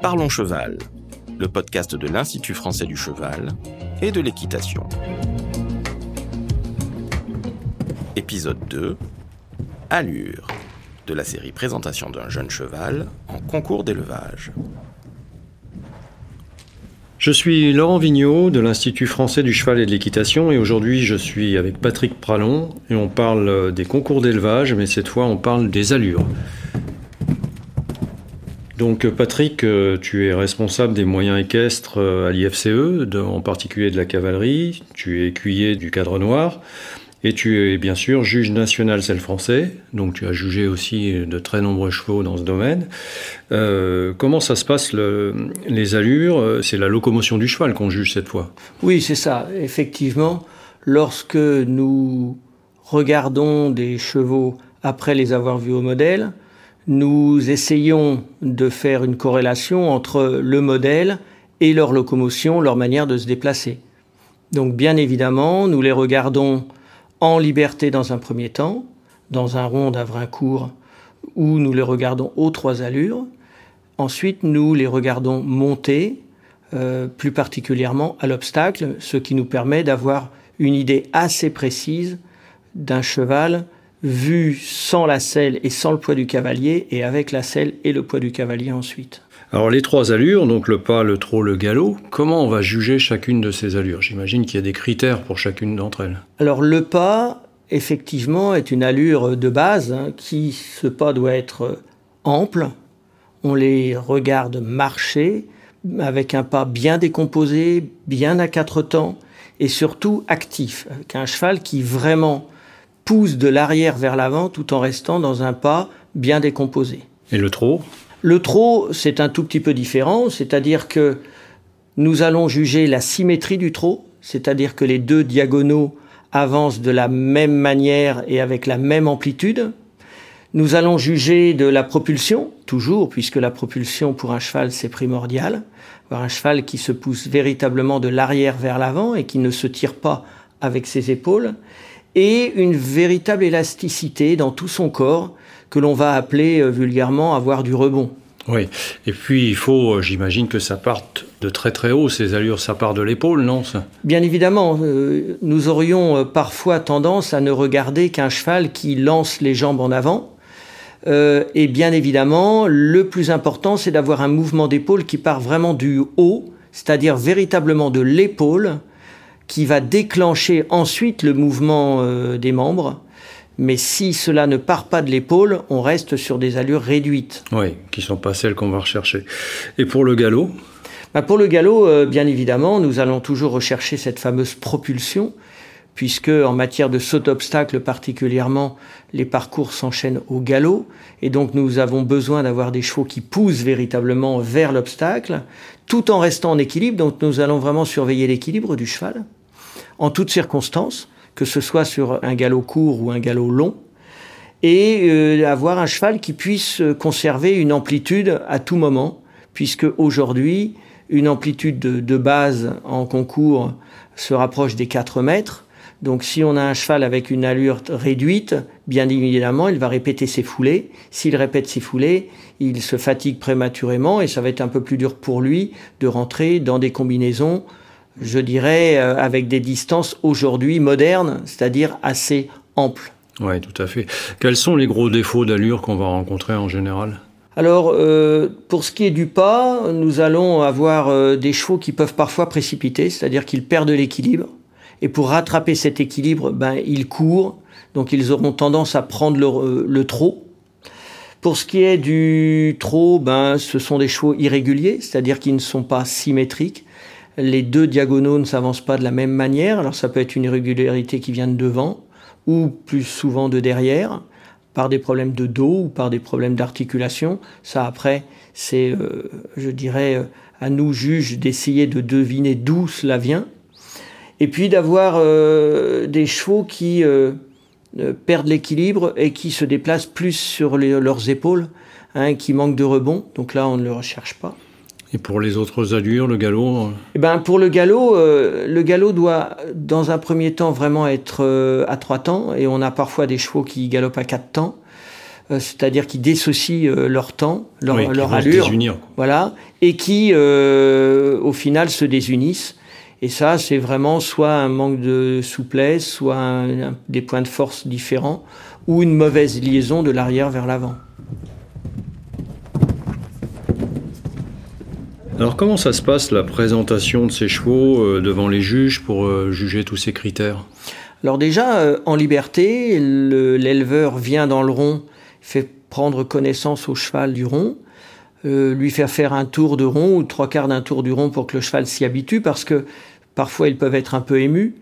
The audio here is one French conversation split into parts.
Parlons Cheval, le podcast de l'Institut français du cheval et de l'équitation. Épisode 2 Allure de la série Présentation d'un jeune cheval en concours d'élevage. Je suis Laurent Vigneault de l'Institut français du cheval et de l'équitation et aujourd'hui je suis avec Patrick Pralon et on parle des concours d'élevage mais cette fois on parle des allures. Donc Patrick, euh, tu es responsable des moyens équestres euh, à l'IFCE, en particulier de la cavalerie, tu es écuyer du cadre noir, et tu es bien sûr juge national celle français, donc tu as jugé aussi de très nombreux chevaux dans ce domaine. Euh, comment ça se passe les allures? C'est la locomotion du cheval qu'on juge cette fois. Oui, c'est ça. Effectivement, lorsque nous regardons des chevaux après les avoir vus au modèle, nous essayons de faire une corrélation entre le modèle et leur locomotion, leur manière de se déplacer. Donc bien évidemment, nous les regardons en liberté dans un premier temps, dans un rond d'un court, où nous les regardons aux trois allures. Ensuite, nous les regardons monter, euh, plus particulièrement à l'obstacle, ce qui nous permet d'avoir une idée assez précise d'un cheval vu sans la selle et sans le poids du cavalier, et avec la selle et le poids du cavalier ensuite. Alors les trois allures, donc le pas, le trot, le galop, comment on va juger chacune de ces allures? J'imagine qu'il y a des critères pour chacune d'entre elles. Alors le pas, effectivement, est une allure de base, hein, qui, ce pas doit être ample. On les regarde marcher avec un pas bien décomposé, bien à quatre temps, et surtout actif, avec un cheval qui vraiment pousse de l'arrière vers l'avant tout en restant dans un pas bien décomposé. Et le trot Le trot, c'est un tout petit peu différent, c'est-à-dire que nous allons juger la symétrie du trot, c'est-à-dire que les deux diagonaux avancent de la même manière et avec la même amplitude. Nous allons juger de la propulsion, toujours, puisque la propulsion pour un cheval, c'est primordial. Un cheval qui se pousse véritablement de l'arrière vers l'avant et qui ne se tire pas avec ses épaules et une véritable élasticité dans tout son corps que l'on va appeler euh, vulgairement avoir du rebond. Oui, et puis il faut, euh, j'imagine que ça parte de très très haut, ces allures, ça part de l'épaule, non Bien évidemment, euh, nous aurions parfois tendance à ne regarder qu'un cheval qui lance les jambes en avant. et bien évidemment, le plus important, c'est d'avoir un mouvement d'épaule qui part vraiment du haut, c'est-à-dire véritablement de l'épaule, qui va déclencher ensuite le mouvement euh, des membres. Mais si cela ne part pas de l'épaule, on reste sur des allures réduites. Oui, qui ne sont pas celles qu'on va rechercher. Et pour le galop? Bah Pour le galop, euh, bien évidemment, nous allons toujours rechercher cette fameuse propulsion, puisque en matière de saut d'obstacle particulièrement, les parcours s'enchaînent au galop, et donc nous avons besoin d'avoir des chevaux qui poussent véritablement vers l'obstacle, tout en restant en équilibre, donc nous allons vraiment surveiller l'équilibre du cheval en toutes circonstances, que ce soit sur un galop court ou un galop long, et euh, avoir un cheval qui puisse conserver une amplitude à tout moment, puisque aujourd'hui, une amplitude de, base en concours se rapproche des 4 mètres. Donc si on a un cheval avec une allure réduite, bien évidemment, il va répéter ses foulées. S'il répète ses foulées, il se fatigue prématurément et ça va être un peu plus dur pour lui de rentrer dans des combinaisons je dirais, euh, avec des distances aujourd'hui modernes, c'est-à-dire assez amples. Oui, tout à fait. Quels sont les gros défauts d'allure qu'on va rencontrer en général? Alors, euh, pour ce qui est du pas, nous allons avoir euh, des chevaux qui peuvent parfois précipiter, c'est-à-dire qu'ils perdent l'équilibre. Et pour rattraper cet équilibre, ben, ils courent, donc ils auront tendance à prendre le, le trot. Pour ce qui est du trot, ben, ce sont des chevaux irréguliers, c'est-à-dire qu'ils ne sont pas symétriques les deux diagonaux ne s'avancent pas de la même manière. Alors ça peut être une irrégularité qui vient de devant ou plus souvent de derrière par des problèmes de dos ou par des problèmes d'articulation. Ça après, c'est, euh, je dirais, euh, à nous juges d'essayer de deviner d'où cela vient. Et puis d'avoir euh, des chevaux qui perdent l'équilibre et qui se déplacent plus sur leurs épaules, hein, qui manquent de rebond. Donc là, on ne le recherche pas. Et pour les autres allures, le galop euh eh ben Pour le galop, euh, le galop doit, dans un premier temps, vraiment être euh, à trois temps. Et on a parfois des chevaux qui galopent à quatre temps. euh, c'est-à-dire qui dissocient leur temps, leur, Oui, leur allure, désunir, voilà, et qui au final se désunissent. Et ça, c'est vraiment soit un manque de souplesse, soit un- un- des points de force différents, ou une mauvaise liaison de l'arrière vers l'avant. Alors comment ça se passe la présentation de ces chevaux euh, devant les juges pour euh, juger tous ces critères? Alors déjà, euh, en liberté, le- l'éleveur vient dans le rond, fait prendre connaissance au cheval du rond, lui faire faire un tour de rond ou trois quarts d'un tour du rond pour que le cheval s'y habitue, parce que parfois ils peuvent être un peu émus.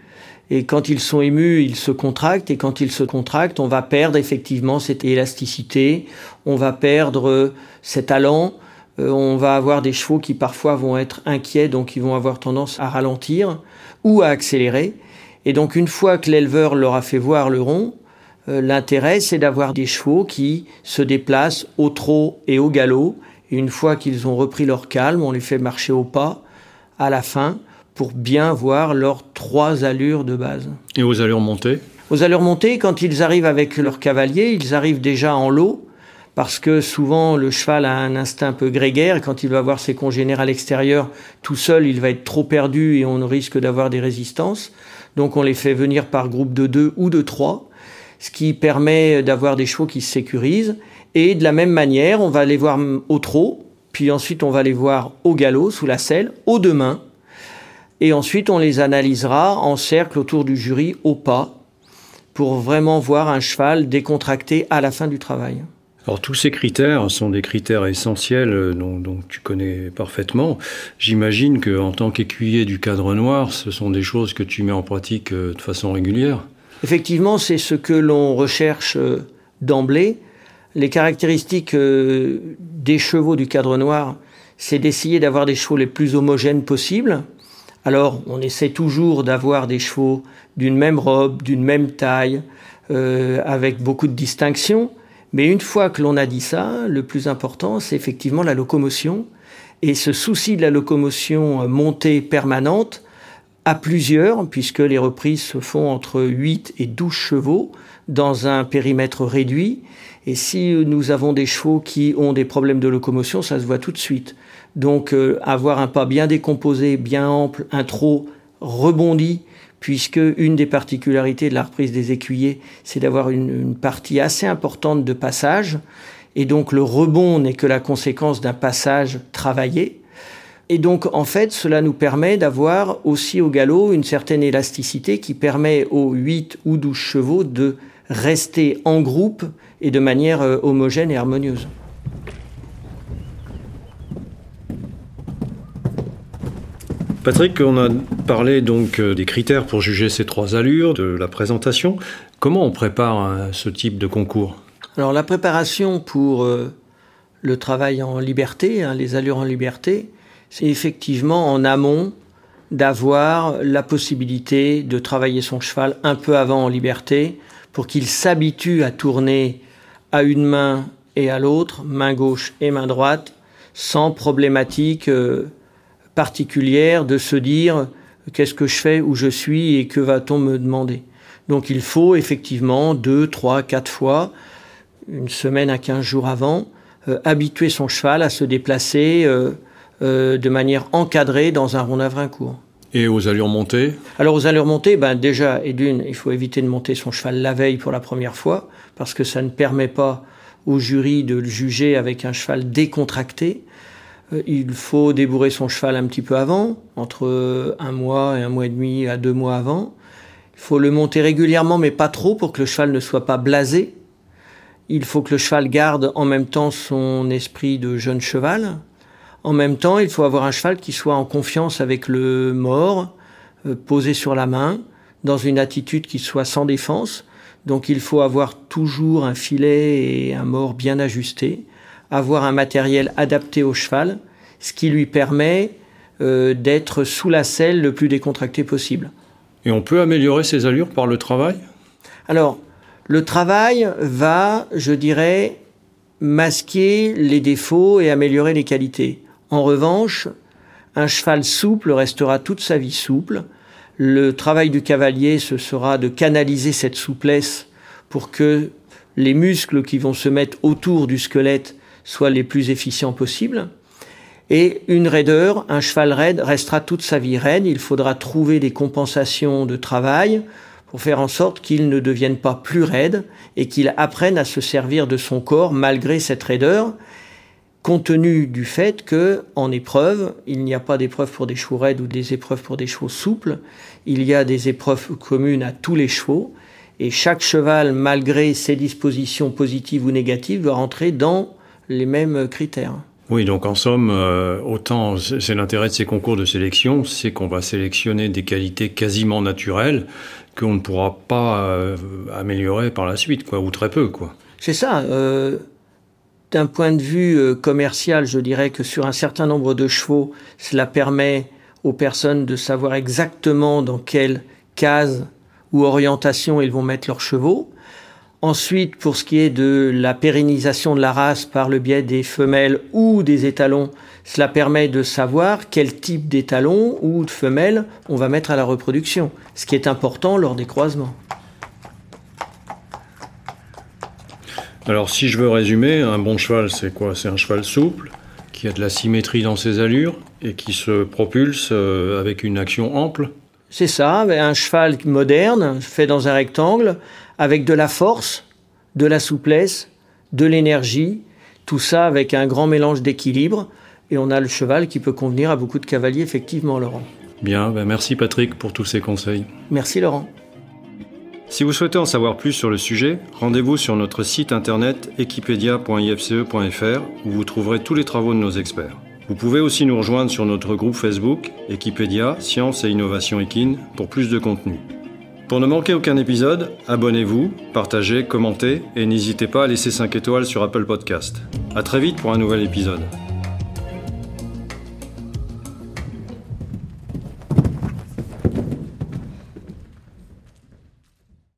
Et quand ils sont émus, ils se contractent, et quand ils se contractent, on va perdre effectivement cette élasticité, on va perdre cet allant, on va avoir des chevaux qui parfois vont être inquiets, donc ils vont avoir tendance à ralentir ou à accélérer. Et donc une fois que l'éleveur leur a fait voir le rond, euh, l'intérêt c'est d'avoir des chevaux qui se déplacent au trot et au galop. Et une fois qu'ils ont repris leur calme, on les fait marcher au pas à la fin pour bien voir leurs trois allures de base. Et aux allures montées? Aux allures montées, quand ils arrivent avec leur cavalier, ils arrivent déjà en lot, parce que souvent le cheval a un instinct un peu grégaire, quand il va voir ses congénères à l'extérieur, tout seul, il va être trop perdu et on risque d'avoir des résistances. Donc on les fait venir par groupe de deux ou de trois, ce qui permet d'avoir des chevaux qui se sécurisent. Et de la même manière, on va les voir au trot, puis ensuite on va les voir au galop, sous la selle, aux deux mains. Et ensuite, on les analysera en cercle autour du jury au pas pour vraiment voir un cheval décontracté à la fin du travail. Alors tous ces critères sont des critères essentiels euh, dont, tu connais parfaitement. J'imagine que en tant qu'écuyer du cadre noir, ce sont des choses que tu mets en pratique euh, de façon régulière. Effectivement, c'est ce que l'on recherche euh, d'emblée. Les caractéristiques des chevaux du cadre noir, c'est d'essayer d'avoir des chevaux les plus homogènes possibles. Alors, on essaie toujours d'avoir des chevaux d'une même robe, d'une même taille, avec beaucoup de distinctions. Mais une fois que l'on a dit ça, le plus important, c'est effectivement la locomotion. Et ce souci de la locomotion montée permanente, à plusieurs, puisque les reprises se font entre 8 et 12 chevaux dans un périmètre réduit. Et si nous avons des chevaux qui ont des problèmes de locomotion, ça se voit tout de suite. Donc euh, avoir un pas bien décomposé, bien ample, un trot rebondi, puisque une des particularités de la reprise des écuyers, c'est d'avoir une, une partie assez importante de passage. Et donc le rebond n'est que la conséquence d'un passage travaillé. Et donc, en fait, cela nous permet d'avoir aussi au galop une certaine élasticité qui permet aux 8 ou 12 chevaux de rester en groupe et de manière euh, homogène et harmonieuse. Patrick, on a parlé donc euh, des critères pour juger ces trois allures, de la présentation. Comment on prépare hein, ce type de concours? Alors, la préparation pour euh, le travail en liberté, hein, les allures en liberté, c'est effectivement en amont d'avoir la possibilité de travailler son cheval un peu avant en liberté pour qu'il s'habitue à tourner à une main et à l'autre, main gauche et main droite, sans problématique euh, particulière de se dire qu'est-ce que je fais, où je suis et que va-t-on me demander? Donc il faut effectivement deux, trois, quatre fois, une semaine à quinze jours avant, euh, habituer son cheval à se déplacer euh, euh, de manière encadrée dans un rond à court. Et aux allures montées? Alors aux allures montées, ben déjà, et d'une, il faut éviter de monter son cheval la veille pour la première fois, parce que ça ne permet pas au jury de le juger avec un cheval décontracté. Euh, il faut débourrer son cheval un petit peu avant, entre un mois et un mois et demi à deux mois avant. Il faut le monter régulièrement, mais pas trop, pour que le cheval ne soit pas blasé. Il faut que le cheval garde en même temps son esprit de jeune cheval. En même temps, il faut avoir un cheval qui soit en confiance avec le mort, euh, posé sur la main, dans une attitude qui soit sans défense. Donc il faut avoir toujours un filet et un mort bien ajusté, avoir un matériel adapté au cheval, ce qui lui permet euh, d'être sous la selle le plus décontracté possible. Et on peut améliorer ces allures par le travail? Alors, le travail va, je dirais, masquer les défauts et améliorer les qualités. En revanche, un cheval souple restera toute sa vie souple. Le travail du cavalier, ce sera de canaliser cette souplesse pour que les muscles qui vont se mettre autour du squelette soient les plus efficients possibles. Et une raideur, un cheval raide restera toute sa vie raide. Il faudra trouver des compensations de travail pour faire en sorte qu'il ne devienne pas plus raide et qu'il apprenne à se servir de son corps malgré cette raideur, compte tenu du fait que en épreuve, il n'y a pas d'épreuve pour des chevaux raides ou des épreuves pour des chevaux souples. Il y a des épreuves communes à tous les chevaux et chaque cheval, malgré ses dispositions positives ou négatives, doit rentrer dans les mêmes critères. Oui, donc en somme, euh, autant c'est l'intérêt de ces concours de sélection, c'est qu'on va sélectionner des qualités quasiment naturelles qu'on ne pourra pas euh, améliorer par la suite, quoi, ou très peu, quoi. C'est ça. Euh, d'un point de vue commercial, je dirais que sur un certain nombre de chevaux, cela permet aux personnes de savoir exactement dans quelle case ou orientation ils vont mettre leurs chevaux. Ensuite, pour ce qui est de la pérennisation de la race par le biais des femelles ou des étalons, cela permet de savoir quel type d'étalon ou de femelle on va mettre à la reproduction, ce qui est important lors des croisements. Alors si je veux résumer, un bon cheval c'est quoi? C'est un cheval souple, qui a de la symétrie dans ses allures et qui se propulse euh, avec une action ample C'est ça, un cheval moderne, fait dans un rectangle, avec de la force, de la souplesse, de l'énergie, tout ça avec un grand mélange d'équilibre. Et on a le cheval qui peut convenir à beaucoup de cavaliers, effectivement, Laurent. Bien, ben merci Patrick pour tous ces conseils. Merci Laurent. Si vous souhaitez en savoir plus sur le sujet, rendez-vous sur notre site internet equipedia.ifce.fr où vous trouverez tous les travaux de nos experts. Vous pouvez aussi nous rejoindre sur notre groupe Facebook Equipedia Science et Innovation Equine pour plus de contenu. Pour ne manquer aucun épisode, abonnez-vous, partagez, commentez et n'hésitez pas à laisser 5 étoiles sur Apple Podcast. A très vite pour un nouvel épisode.